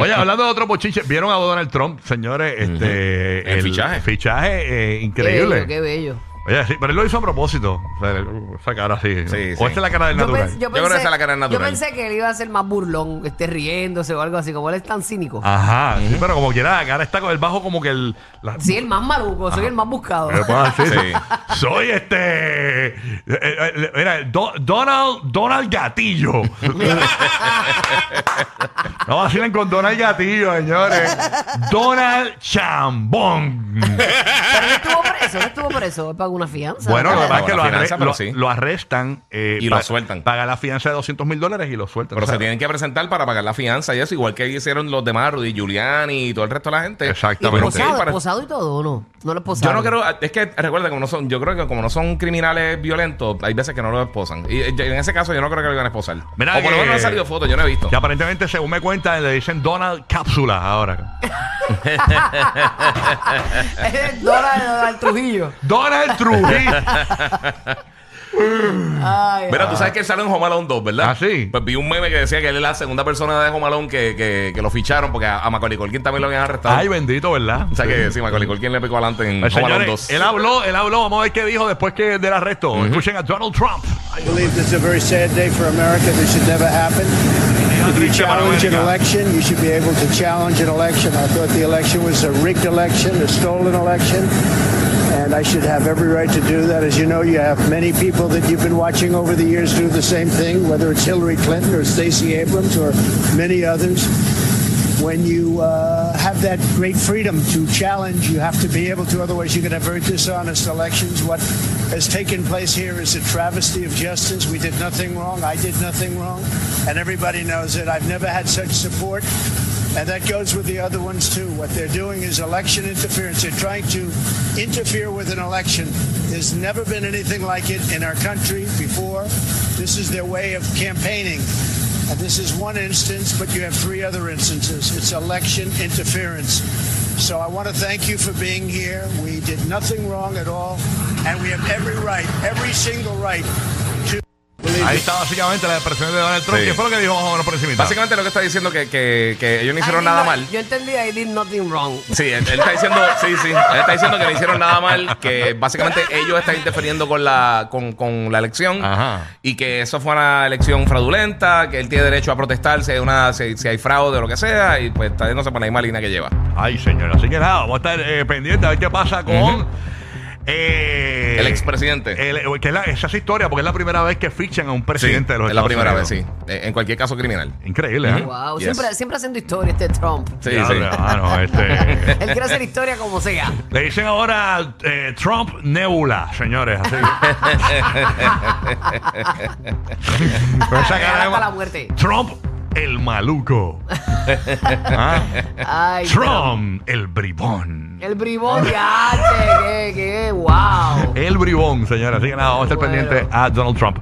Oye, hablando de otro bochinche, ¿vieron a Donald Trump, señores? Este, El fichaje. Fichaje eh, Qué increíble. bello, qué bello. Oye, sí, pero él lo hizo a propósito. O sea, esa cara así. Sí, o sí. esta es la cara del Yo, natural. pens- Yo creo que esa es la cara natural. yo pensé que él iba a ser más burlón, esté riéndose o algo así, como él es tan cínico. Ajá, sí, pero como quiera, la cara está con el bajo como que el. La, Sí, el más maluco, soy el más buscado. ¿Qué puedo decir? Sí. Soy este. eh, eh, Mira, Do- Donald, Donald Gatillo. no vacilen con Donald Gatillo, señores. Donald Chambón. Pero él estuvo preso, él estuvo preso, él pagó una fianza. Bueno, lo que pasa es que lo, arre- pero lo- sí. lo arrestan eh, Y lo sueltan. Paga la fianza de 200 mil dólares y lo sueltan. Pero O sea, se tienen que presentar para pagar la fianza y eso, igual que hicieron los demás, Rudy Giuliani y todo el resto de la gente. ¿Y Exactamente. Pero sí, esposado, para- esposado y todo o no? No lo esposaron. Yo no creo, es que recuerda como no son, yo creo que como no son criminales violentos, hay veces que no lo esposan. Y eh, en ese caso yo no creo que lo iban a esposar. Mira o por lo que- menos no han salido fotos, yo no he visto. Que aparentemente, según me cuentan, le dicen Donald Cápsula ahora. Es Donald, Donald Trujillo. Donald Trujillo. Ay, Mira, tú sabes que él salió en Home Alone 2, ¿verdad? Ah, sí. Pues vi un meme que decía que él es la segunda persona de Home Alone que, que, que lo ficharon porque a, a Macaulay Culkin también lo habían arrestado. Ay, bendito, ¿verdad? o sea que sí, Macaulay Culkin le picó adelante en Pues, Home Alone señores, 2. él habló, él habló, vamos a ver qué dijo después que del arresto. Escuchen a Donald Trump. I believe this is a very sad day for America. This should never happen. If you challenge an election, you should be able to challenge an election. I thought the election was a rigged election, a stolen election, and I should have every right to do that. As you know, you have many people that you've been watching over the years do the same thing, whether it's Hillary Clinton or Stacey Abrams or many others. When you uh, have that great freedom to challenge, you have to be able to, otherwise, you're going to have very dishonest elections. What has taken place here is a travesty of justice. We did nothing wrong. I did nothing wrong. And everybody knows it. I've never had such support. And that goes with the other ones too. What they're doing is election interference. They're trying to interfere with an election. There's never been anything like it in our country before. This is their way of campaigning. And this is one instance, but you have three other instances. It's election interference. So I want to thank you for being here. We did nothing wrong at all. And we have every right, every single right Ahí está básicamente la expresión de Donald Trump. Sí. ¿Qué fue lo que dijo más o menos por encima? Básicamente lo que está diciendo que, que, que ellos no hicieron nada mal. Yo entendí, I did nothing wrong. Sí, él, él está diciendo, sí, sí, él está diciendo que no hicieron nada mal, que básicamente ellos están interfiriendo con la, con, con la elección Ajá. y que eso fue una elección fraudulenta, que él tiene derecho a protestar si hay una, si, si hay fraude o lo que sea, y pues está yéndose por la misma línea que lleva. Ay, señor. Así que nada, vamos a estar eh, pendientes a ver qué pasa con. Eh, El expresidente. el- que es la- esa es historia, porque es la primera vez que fichan a un presidente Sí, de los es la Estados primera Unidos. vez, sí. Eh, En cualquier caso criminal. Increíble, ¿eh? Wow, Yes. siempre, siempre haciendo historia este Trump. Sí, sí. este, Él quiere hacer historia como sea. le dicen ahora eh, Trump Nebula, señores. Así. Esa cara de- la muerte. Trump, el maluco. Ah, Ay, Trump, el bribón. El bribón, ya, que, que, wow. El bribón, señores. Así que nada, vamos a estar Bueno. pendientes a Donald Trump.